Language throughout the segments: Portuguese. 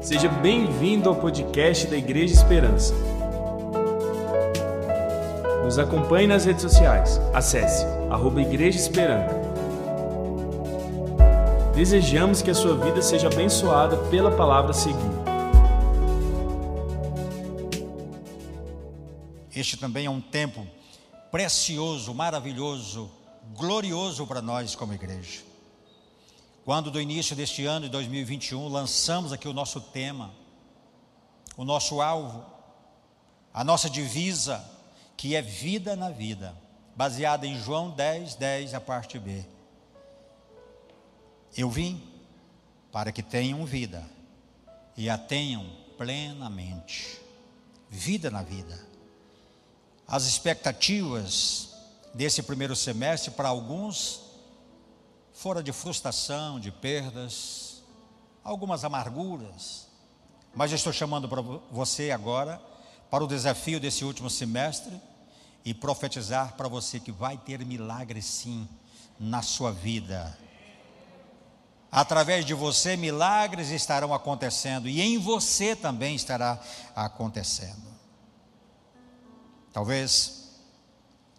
Seja bem-vindo ao podcast da Igreja Esperança. Nos acompanhe nas redes sociais. Acesse arroba Igreja Esperança. Desejamos que a sua vida seja abençoada pela palavra a seguir. Este também é um tempo precioso, maravilhoso, glorioso para nós como igreja. Quando do início deste ano de 2021 lançamos aqui o nosso tema, o nosso alvo, a nossa divisa, que é vida na vida, baseada em João 10, 10, a parte B. Eu vim para que tenham vida e a tenham plenamente. Vida na vida. As expectativas desse primeiro semestre para alguns fora de frustração, de perdas, algumas amarguras. Mas estou chamando para você agora para o desafio desse último semestre e profetizar para você que vai ter milagre sim na sua vida. Através de você, milagres estarão acontecendo e em você também estará acontecendo. Talvez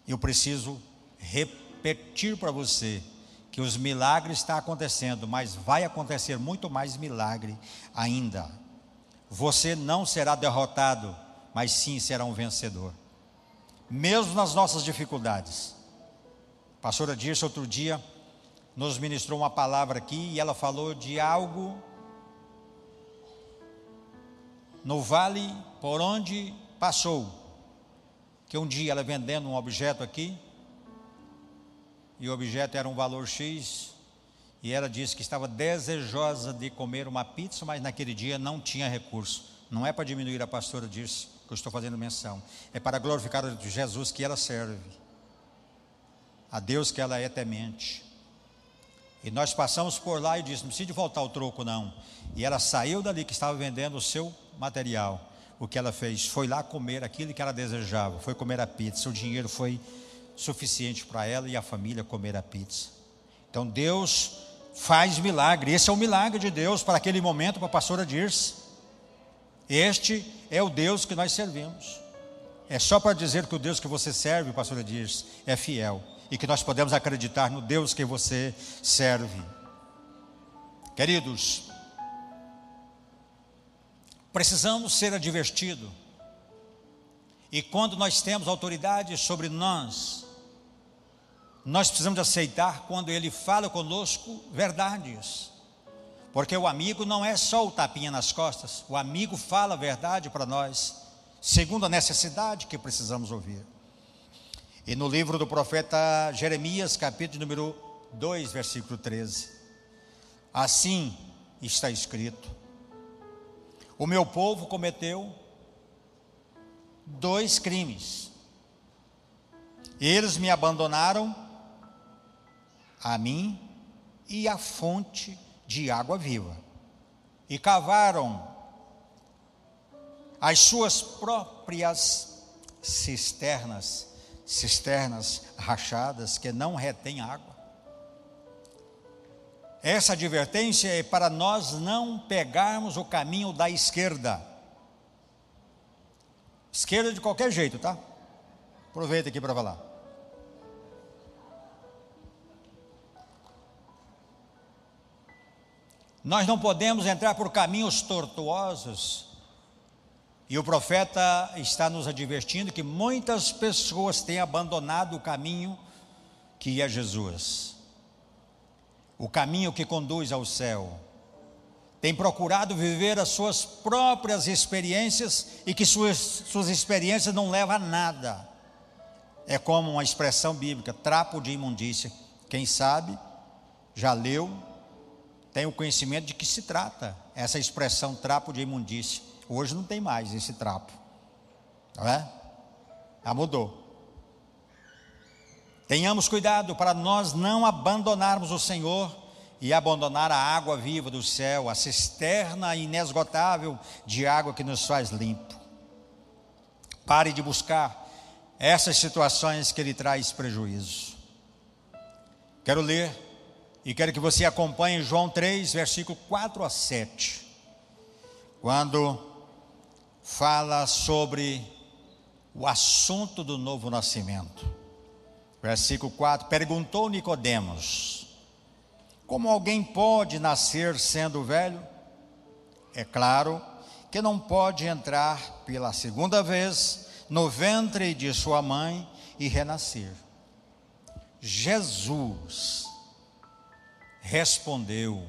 eu preciso repetir para você que os milagres estão acontecendo, mas vai acontecer muito mais milagre ainda. Você não será derrotado, mas sim será um vencedor. Mesmo nas nossas dificuldades. A pastora Dirce outro dia nos ministrou uma palavra aqui e ela falou de algo no vale por onde passou. Que um dia ela vendendo um objeto aqui, e o objeto era um valor X, e ela disse que estava desejosa de comer uma pizza, mas naquele dia não tinha recurso. Não é para diminuir a pastora disse que eu estou fazendo menção, é para glorificar a Jesus que ela serve, a Deus que ela é temente. E nós passamos por lá e disse: não precisa de voltar o troco, não. E ela saiu dali que estava vendendo o seu material. O que ela fez foi lá comer aquilo que ela desejava, foi comer a pizza. O dinheiro foi suficiente para ela e a família comer a pizza. Então Deus faz milagre. Esse é o milagre de Deus para aquele momento para a pastora Dirce. Este é o Deus que nós servimos. É só para dizer que o Deus que você serve, pastora Dirce, é fiel e que nós podemos acreditar no Deus que você serve. Queridos, precisamos ser advertidos. E quando nós temos autoridade sobre nós, nós precisamos aceitar quando ele fala conosco verdades. Porque o amigo não é só o tapinha nas costas, o amigo fala a verdade para nós, segundo a necessidade que precisamos ouvir. E no livro do profeta Jeremias, capítulo número 2, versículo 13. Assim está escrito: O meu povo cometeu dois crimes. Eles me abandonaram a mim e a fonte de água viva. E cavaram as suas próprias cisternas, cisternas rachadas que não retêm água. Essa advertência é para nós não pegarmos o caminho da esquerda. Esquerda de qualquer jeito, tá? Aproveita aqui para falar. Nós não podemos entrar por caminhos tortuosos. E o profeta está nos advertindo que muitas pessoas têm abandonado o caminho que é Jesus, o caminho que conduz ao céu. Tem procurado viver as suas próprias experiências e que suas, suas experiências não levam a nada. É como uma expressão bíblica, trapo de imundícia. Quem sabe, já leu, tem o conhecimento de que se trata essa expressão trapo de imundície. Hoje não tem mais esse trapo, não é? Já mudou. Tenhamos cuidado para nós não abandonarmos o Senhor e abandonar a água viva do céu, a cisterna inesgotável de água que nos faz limpo. Pare de buscar essas situações que lhe traz prejuízo. Quero ler e quero que você acompanhe João 3, versículo 4 a 7. quando fala sobre o assunto do novo nascimento. Versículo 4: Perguntou Nicodemos: Como alguém pode nascer sendo velho? É claro que não pode entrar pela segunda vez no ventre de sua mãe e renascer. Jesus respondeu: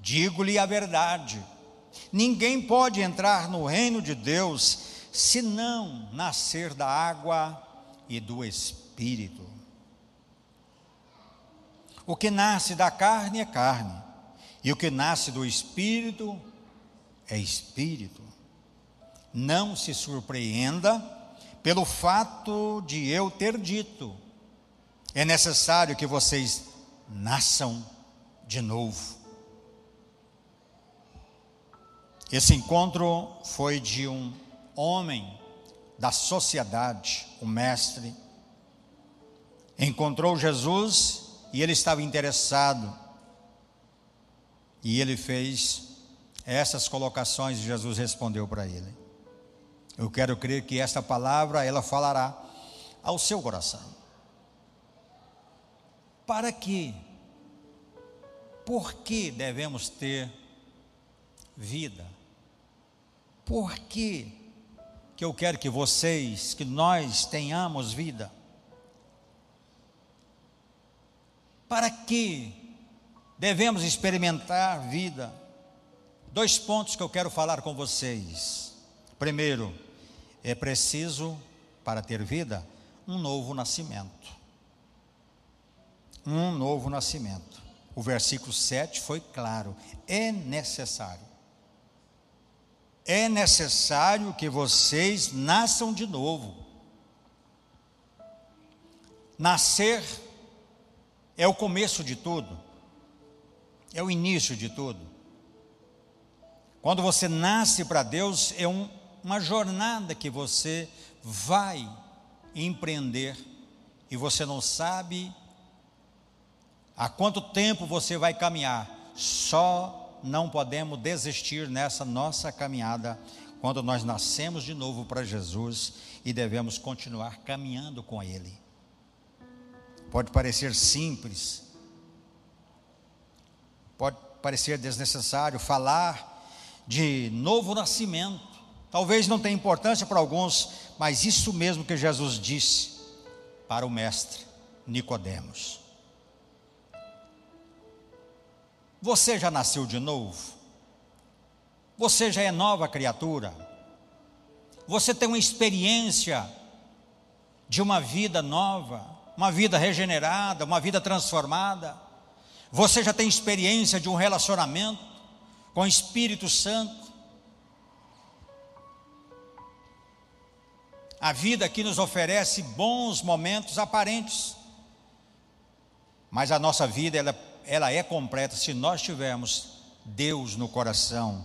Digo-lhe a verdade, ninguém pode entrar no reino de Deus se não nascer da água e do Espírito. O que nasce da carne é carne, e o que nasce do Espírito é Espírito. Não se surpreenda pelo fato de eu ter dito: é necessário que vocês nasçam de novo. Esse encontro foi de um homem da sociedade, o mestre, encontrou Jesus e ele estava interessado. E ele fez essas colocações e Jesus respondeu para ele. Eu quero crer que esta palavra ela falará ao seu coração. Para que? Por que devemos ter vida? Por que que eu quero que vocês, que nós tenhamos vida? Para que devemos experimentar vida? Dois pontos que eu quero falar com vocês. Primeiro, é preciso, para ter vida, um novo nascimento. Um novo nascimento. O versículo 7 foi claro: é necessário. É necessário que vocês nasçam de novo. Nascer é o começo de tudo, é o início de tudo. Quando você nasce para Deus, é um, uma jornada que você vai empreender e você não sabe há quanto tempo você vai caminhar. Só não podemos desistir nessa nossa caminhada quando nós nascemos de novo para Jesus e devemos continuar caminhando com Ele. Pode parecer simples, pode parecer desnecessário falar de novo nascimento. Talvez não tenha importância para alguns, mas isso mesmo que Jesus disse para o mestre Nicodemos. Você já nasceu de novo? Você já é nova criatura? Você tem uma experiência de uma vida nova, uma vida regenerada, uma vida transformada? Você já tem experiência de um relacionamento? com o Espírito Santo. A vida aqui nos oferece bons momentos aparentes, mas a nossa vida ela, ela é completa se nós tivermos Deus no coração,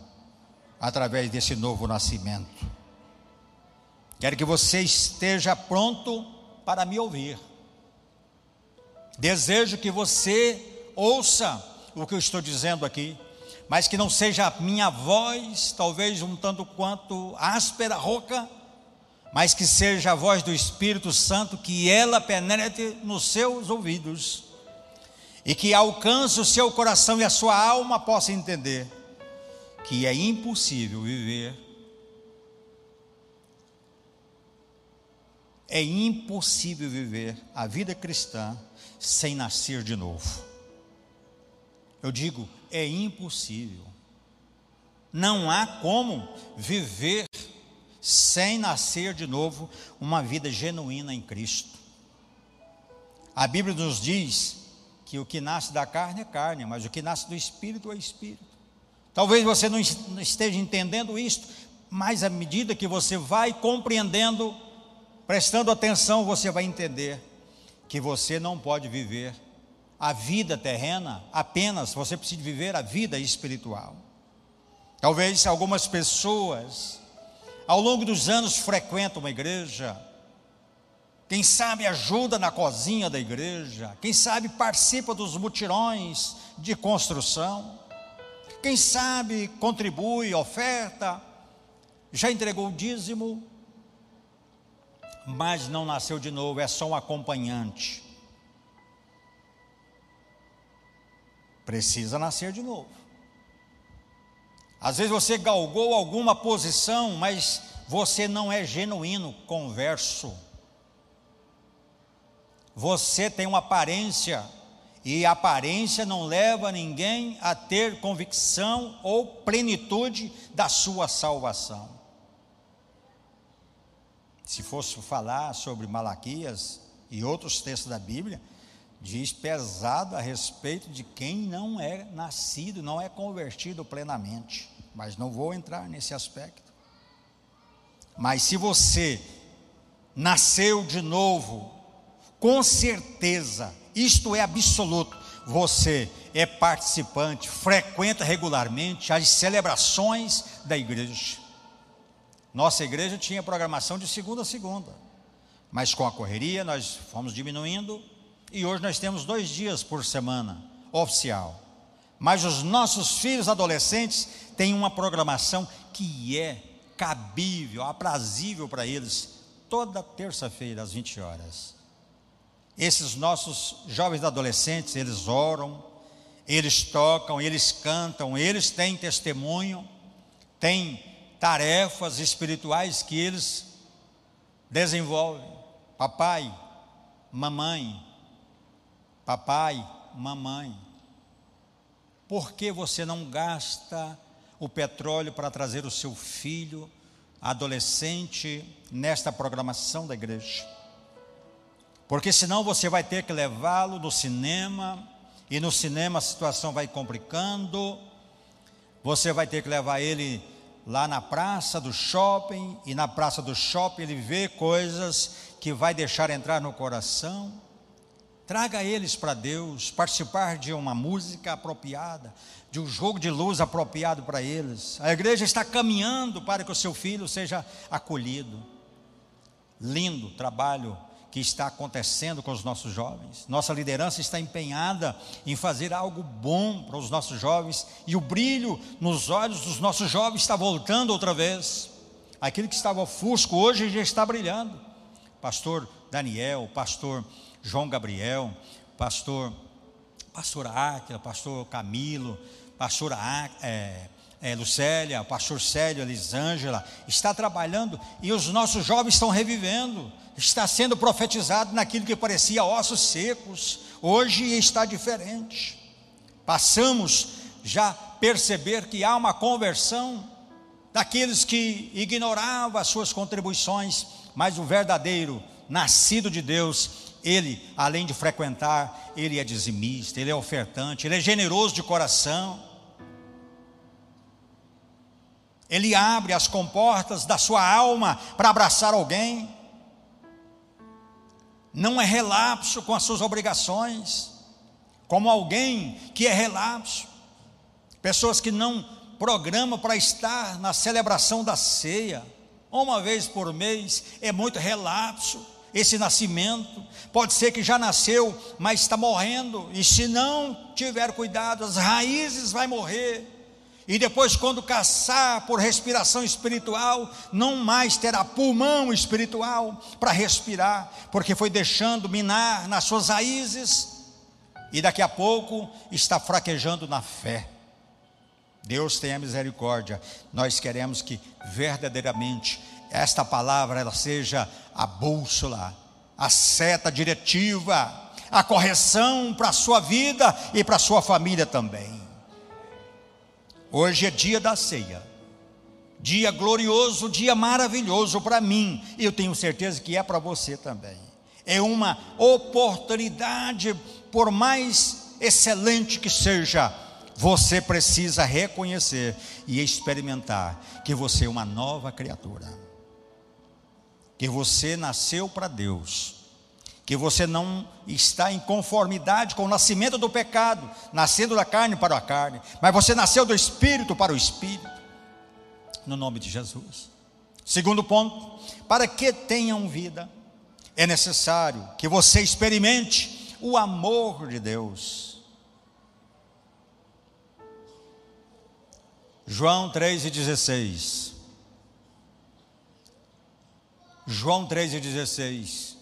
através desse novo nascimento. Quero que você esteja pronto para me ouvir. Desejo que você ouça o que eu estou dizendo aqui mas que não seja a minha voz, talvez um tanto quanto áspera, rouca, mas que seja a voz do Espírito Santo, que ela penetre nos seus ouvidos e que alcance o seu coração e a sua alma possa entender que é impossível viver é impossível viver a vida cristã sem nascer de novo. Eu digo, é impossível. Não há como viver sem nascer de novo uma vida genuína em Cristo. A Bíblia nos diz que o que nasce da carne é carne, mas o que nasce do espírito é espírito. Talvez você não esteja entendendo isto, mas à medida que você vai compreendendo, prestando atenção, você vai entender que você não pode viver a vida terrena apenas, você precisa viver a vida espiritual. Talvez algumas pessoas, ao longo dos anos, frequentam uma igreja, quem sabe ajuda na cozinha da igreja, quem sabe participa dos mutirões de construção, quem sabe contribui, oferta, já entregou o dízimo, mas não nasceu de novo, é só um acompanhante. Precisa nascer de novo. Às vezes você galgou alguma posição, mas você não é genuíno, converso. Você tem uma aparência, e a aparência não leva ninguém a ter convicção ou plenitude da sua salvação. Se fosse falar sobre Malaquias e outros textos da Bíblia, diz pesado a respeito de quem não é nascido, não é convertido plenamente. Mas não vou entrar nesse aspecto. Mas se você nasceu de novo, com certeza, isto é absoluto, você é participante, frequenta regularmente as celebrações da igreja. Nossa igreja tinha programação de segunda a segunda, mas com a correria nós fomos diminuindo e hoje nós temos dois dias por semana oficial. Mas os nossos filhos adolescentes têm uma programação que é cabível, aprazível para eles, toda terça-feira às 20 horas. Esses nossos jovens adolescentes, eles oram, eles tocam, eles cantam, eles têm testemunho, têm tarefas espirituais que eles desenvolvem. Papai, mamãe, papai, mamãe, por que você não gasta o petróleo para trazer o seu filho adolescente nesta programação da igreja? Porque senão você vai ter que levá-lo no cinema, e no cinema a situação vai complicando. Você vai ter que levar ele lá na praça do shopping, e na praça do shopping ele vê coisas que vai deixar entrar no coração. Traga eles para Deus, participar de uma música apropriada, de um jogo de luz apropriado para eles. A igreja está caminhando para que o seu filho seja acolhido. Lindo trabalho que está acontecendo com os nossos jovens. Nossa liderança está empenhada em fazer algo bom para os nossos jovens e o brilho nos olhos dos nossos jovens está voltando outra vez. Aquilo que estava fusco hoje já está brilhando. Pastor Daniel, pastor João Gabriel, pastor pastor Áquila, pastor Camilo, pastor é, é, Lucélia, pastor Célio, Elisângela, está trabalhando e os nossos jovens estão revivendo está sendo profetizado naquilo que parecia ossos secos, hoje está diferente. Passamos já perceber que há uma conversão daqueles que ignoravam as suas contribuições, mas o verdadeiro, nascido de Deus, ele, além de frequentar, ele é dizimista, ele é ofertante, ele é generoso de coração. Ele abre as comportas da sua alma para abraçar alguém não é relapso com as suas obrigações, como alguém que é relapso, pessoas que não programam para estar na celebração da ceia, uma vez por mês, é muito relapso esse nascimento. Pode ser que já nasceu, mas está morrendo, e se não tiver cuidado, as raízes vai morrer. E depois, quando caçar por respiração espiritual, não mais terá pulmão espiritual para respirar, porque foi deixando minar nas suas raízes, e daqui a pouco está fraquejando na fé. Deus tenha misericórdia. Nós queremos que verdadeiramente esta palavra ela seja a bússola, a seta diretiva, a correção para a sua vida e para a sua família também. Hoje é dia da ceia. Dia glorioso, dia maravilhoso para mim. E eu tenho certeza que é para você também. É uma oportunidade, por mais excelente que seja, você precisa reconhecer e experimentar que você é uma nova criatura. Que você nasceu para Deus que você não está em conformidade com o nascimento do pecado, nascendo da carne para a carne, mas você nasceu do espírito para o espírito, no nome de Jesus. Segundo ponto, para que tenham vida, é necessário que você experimente o amor de Deus. João 3 e 16. João 3 e 16.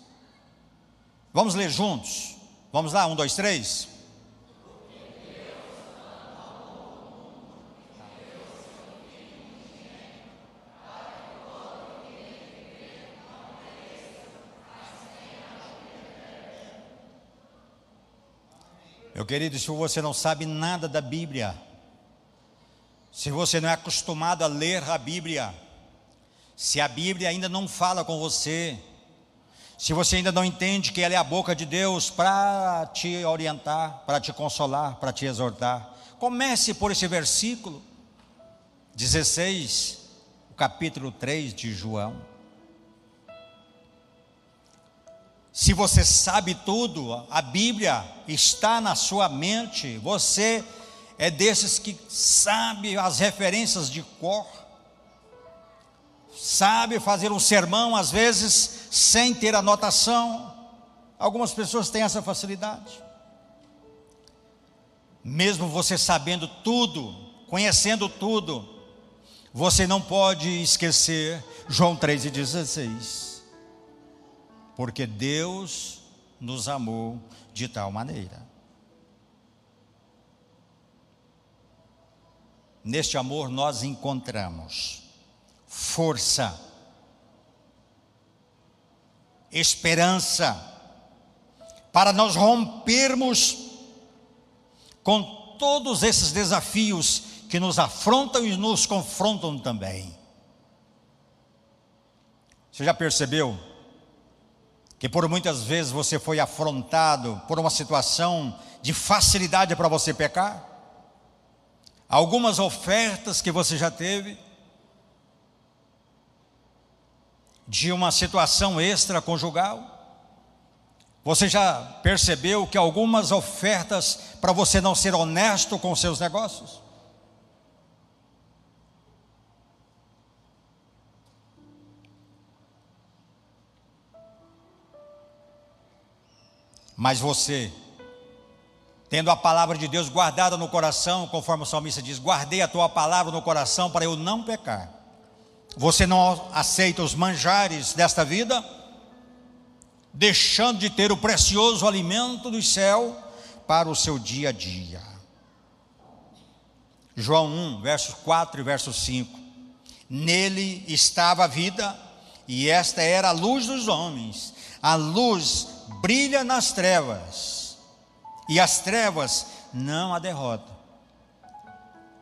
Vamos ler juntos? Vamos lá, um, dois, três. Meu querido, se você não sabe nada da Bíblia, se você não é acostumado a ler a Bíblia, se a Bíblia ainda não fala com você, se você ainda não entende que ela é a boca de Deus para te orientar, para te consolar, para te exortar, comece por esse versículo 16, o capítulo 3 de João. Se você sabe tudo, a Bíblia está na sua mente, você é desses que sabe as referências de cor, sabe fazer um sermão, às vezes, sem ter anotação. Algumas pessoas têm essa facilidade. Mesmo você sabendo tudo, conhecendo tudo, você não pode esquecer João 3,16 porque Deus nos amou de tal maneira. Neste amor nós encontramos força, esperança, para nós rompermos com todos esses desafios que nos afrontam e nos confrontam também. Você já percebeu? que por muitas vezes você foi afrontado por uma situação de facilidade para você pecar? Algumas ofertas que você já teve de uma situação extraconjugal? Você já percebeu que algumas ofertas para você não ser honesto com seus negócios? Mas você, tendo a palavra de Deus guardada no coração, conforme o salmista diz: guardei a tua palavra no coração para eu não pecar. Você não aceita os manjares desta vida, deixando de ter o precioso alimento do céu para o seu dia a dia. João 1, versos 4 e verso 5. Nele estava a vida, e esta era a luz dos homens. A luz brilha nas trevas, e as trevas não a derrotam.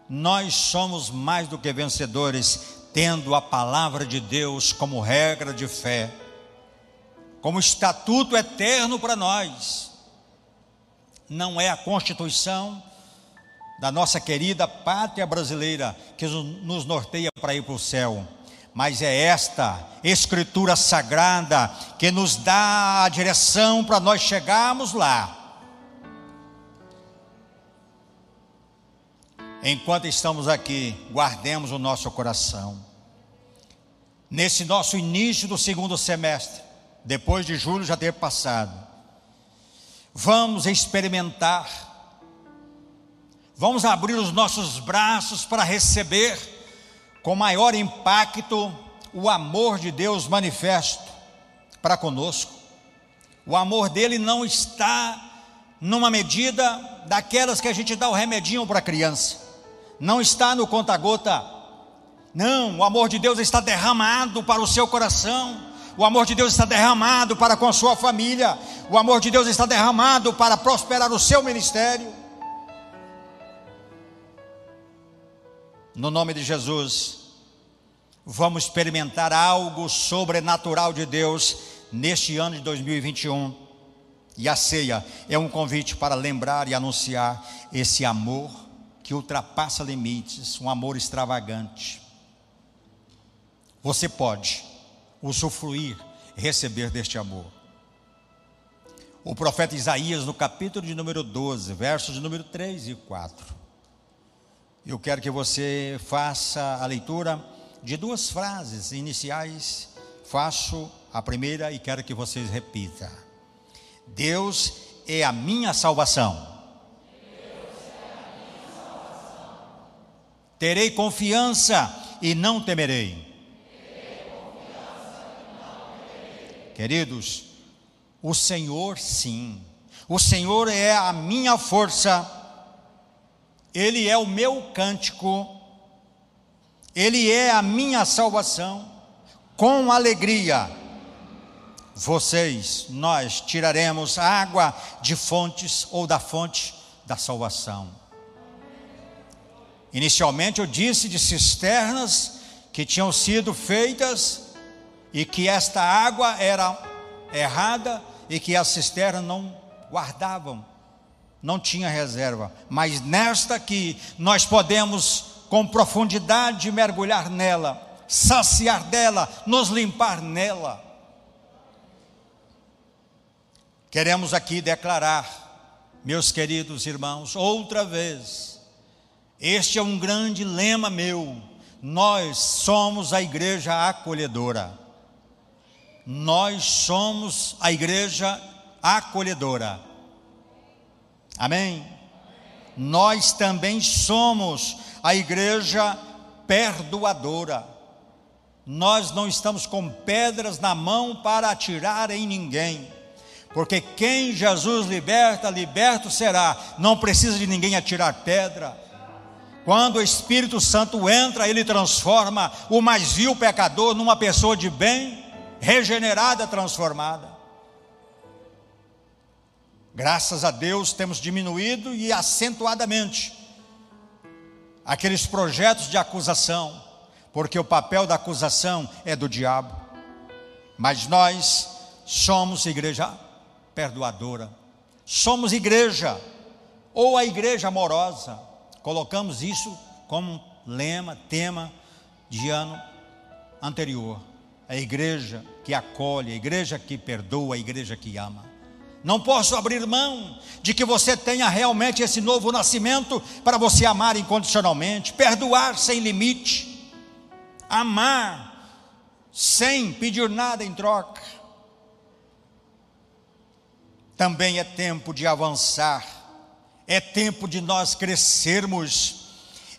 Nós somos mais do que vencedores, tendo a palavra de Deus como regra de fé, como estatuto eterno para nós. Não é a Constituição da nossa querida pátria brasileira que nos norteia para ir para o céu mas é esta Escritura sagrada que nos dá a direção para nós chegarmos lá. Enquanto estamos aqui, guardemos o nosso coração. Nesse nosso início do segundo semestre, depois de julho já ter passado, vamos experimentar, vamos abrir os nossos braços para receber com maior impacto o amor de Deus manifesto para conosco. O amor dele não está numa medida daquelas que a gente dá o remedinho para a criança, não está no conta-gota. Não, o amor de Deus está derramado para o seu coração. O amor de Deus está derramado para com a sua família. O amor de Deus está derramado para prosperar o seu ministério. No nome de Jesus, vamos experimentar algo sobrenatural de Deus neste ano de 2021. E a ceia é um convite para lembrar e anunciar esse amor que ultrapassa limites, um amor extravagante. Você pode usufruir, receber deste amor. O profeta Isaías, no capítulo de número 12, versos de número 3 e 4. Eu quero que você faça a leitura de duas frases iniciais. Faço a primeira e quero que vocês repitam. Deus é a minha salvação. Terei confiança e não temerei. Queridos, o Senhor sim, o Senhor é a minha força, Ele é o meu cântico, Ele é a minha salvação, com alegria, vocês, nós tiraremos água de fontes ou da fonte da salvação. Inicialmente eu disse de cisternas que tinham sido feitas e que esta água era errada e que as cisternas não guardavam, não tinha reserva. Mas nesta aqui nós podemos com profundidade mergulhar nela, saciar dela, nos limpar nela. Queremos aqui declarar, meus queridos irmãos, outra vez, este é um grande lema meu. Nós somos a igreja acolhedora. Nós somos a igreja acolhedora. Amém? Nós também somos a igreja perdoadora. Nós não estamos com pedras na mão para atirar em ninguém porque quem Jesus liberta, liberto será. Não precisa de ninguém atirar pedra. Quando o Espírito Santo entra, ele transforma o mais vil pecador numa pessoa de bem, regenerada, transformada. Graças a Deus temos diminuído e acentuadamente aqueles projetos de acusação, porque o papel da acusação é do diabo. Mas nós somos igreja perdoadora. Somos igreja, ou a igreja amorosa. Colocamos isso como lema, tema de ano anterior. A igreja que acolhe, a igreja que perdoa, a igreja que ama. Não posso abrir mão de que você tenha realmente esse novo nascimento para você amar incondicionalmente, perdoar sem limite, amar sem pedir nada em troca também é tempo de avançar, é tempo de nós crescermos,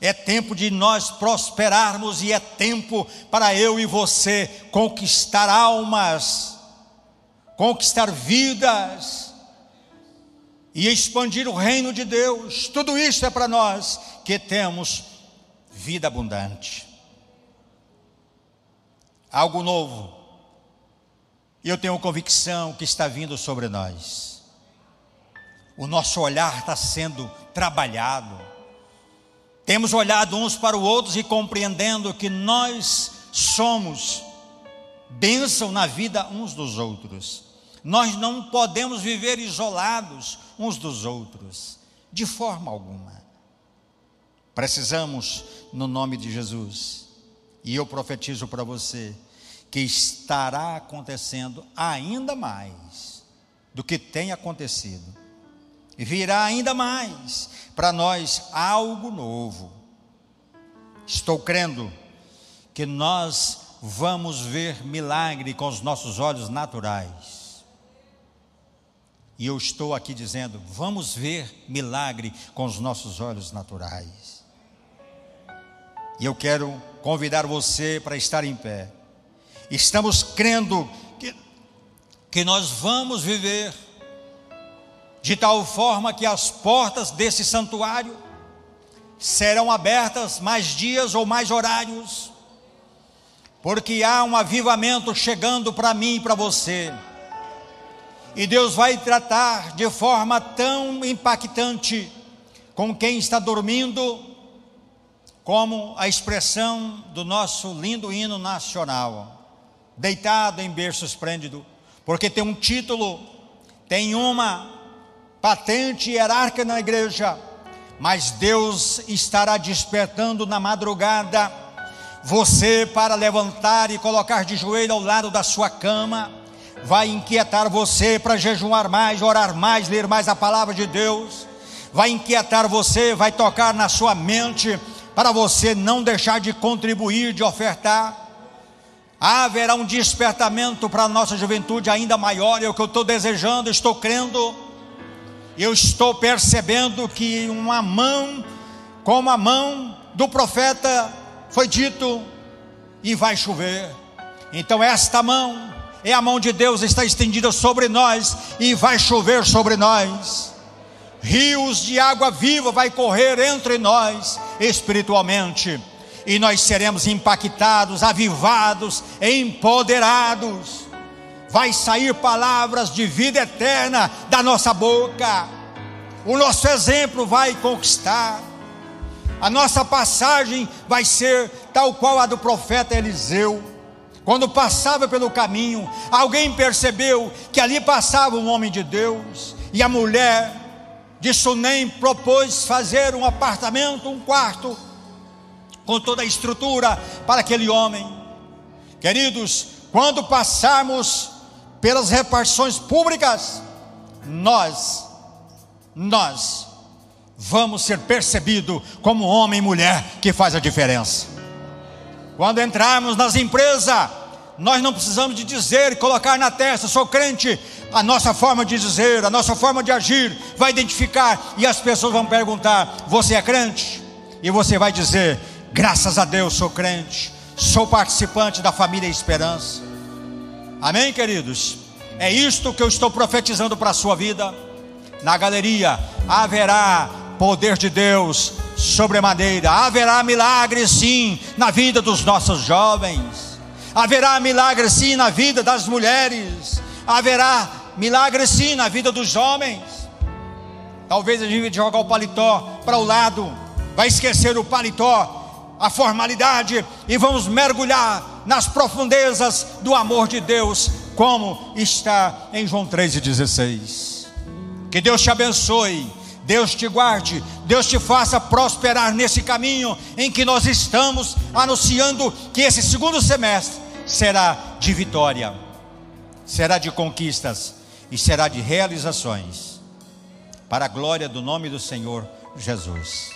é tempo de nós prosperarmos e é tempo para eu e você conquistar almas, conquistar vidas e expandir o reino de Deus. Tudo isso é para nós que temos vida abundante. Algo novo. Eu tenho convicção que está vindo sobre nós o nosso olhar está sendo trabalhado. Temos olhado uns para os outros e compreendendo que nós somos bênção na vida uns dos outros. Nós não podemos viver isolados uns dos outros, de forma alguma. Precisamos, no nome de Jesus, e eu profetizo para você, que estará acontecendo ainda mais do que tem acontecido virá ainda mais para nós algo novo. Estou crendo que nós vamos ver milagre com os nossos olhos naturais. E eu estou aqui dizendo, vamos ver milagre com os nossos olhos naturais. E eu quero convidar você para estar em pé. Estamos crendo que, que nós vamos viver de tal forma que as portas desse santuário serão abertas mais dias ou mais horários, porque há um avivamento chegando para mim e para você. E Deus vai tratar de forma tão impactante com quem está dormindo, como a expressão do nosso lindo hino nacional, deitado em berço esplêndido, porque tem um título, tem uma patente hierárquica na igreja, mas Deus estará despertando na madrugada você para levantar e colocar de joelho ao lado da sua cama, vai inquietar você para jejuar mais, orar mais, ler mais a palavra de Deus, vai inquietar você, vai tocar na sua mente para você não deixar de contribuir, de ofertar. Haverá um despertamento para a nossa juventude ainda maior, é o que eu estou desejando, estou crendo eu estou percebendo que uma mão, como a mão do profeta foi dito: e vai chover. Então, esta mão é a mão de Deus, está estendida sobre nós e vai chover sobre nós. Rios de água viva vai correr entre nós espiritualmente e nós seremos impactados, avivados, empoderados. Vai sair palavras de vida eterna da nossa boca. O nosso exemplo vai conquistar. A nossa passagem vai ser tal qual a do profeta Eliseu. Quando passava pelo caminho, alguém percebeu que ali passava um homem de Deus, e a mulher de Sunem propôs fazer um apartamento, um quarto, com toda a estrutura para aquele homem. Queridos, quando passarmos pelas repartições públicas, nós, nós, vamos ser percebidos como homem e mulher que faz a diferença. Quando entrarmos nas empresas, nós não precisamos de dizer, colocar na testa, sou crente. A nossa forma de dizer, a nossa forma de agir vai identificar e as pessoas vão perguntar: "Você é crente?" E você vai dizer: "Graças a Deus sou crente. Sou participante da família Esperança." Amém, queridos. É isto que eu estou profetizando para a sua vida. Na galeria haverá poder de Deus sobremaneira. Haverá milagre sim na vida dos nossos jovens. Haverá milagre sim na vida das mulheres. Haverá milagre sim na vida dos homens. Talvez a gente jogar o paletó para o lado, vai esquecer o paletó, a formalidade e vamos mergulhar nas profundezas do amor de Deus, como está em João 3,16. Que Deus te abençoe Deus te guarde, Deus te faça prosperar nesse caminho em que nós estamos anunciando que esse segundo semestre será de vitória, será de conquistas e será de realizações, para a glória do nome do Senhor Jesus.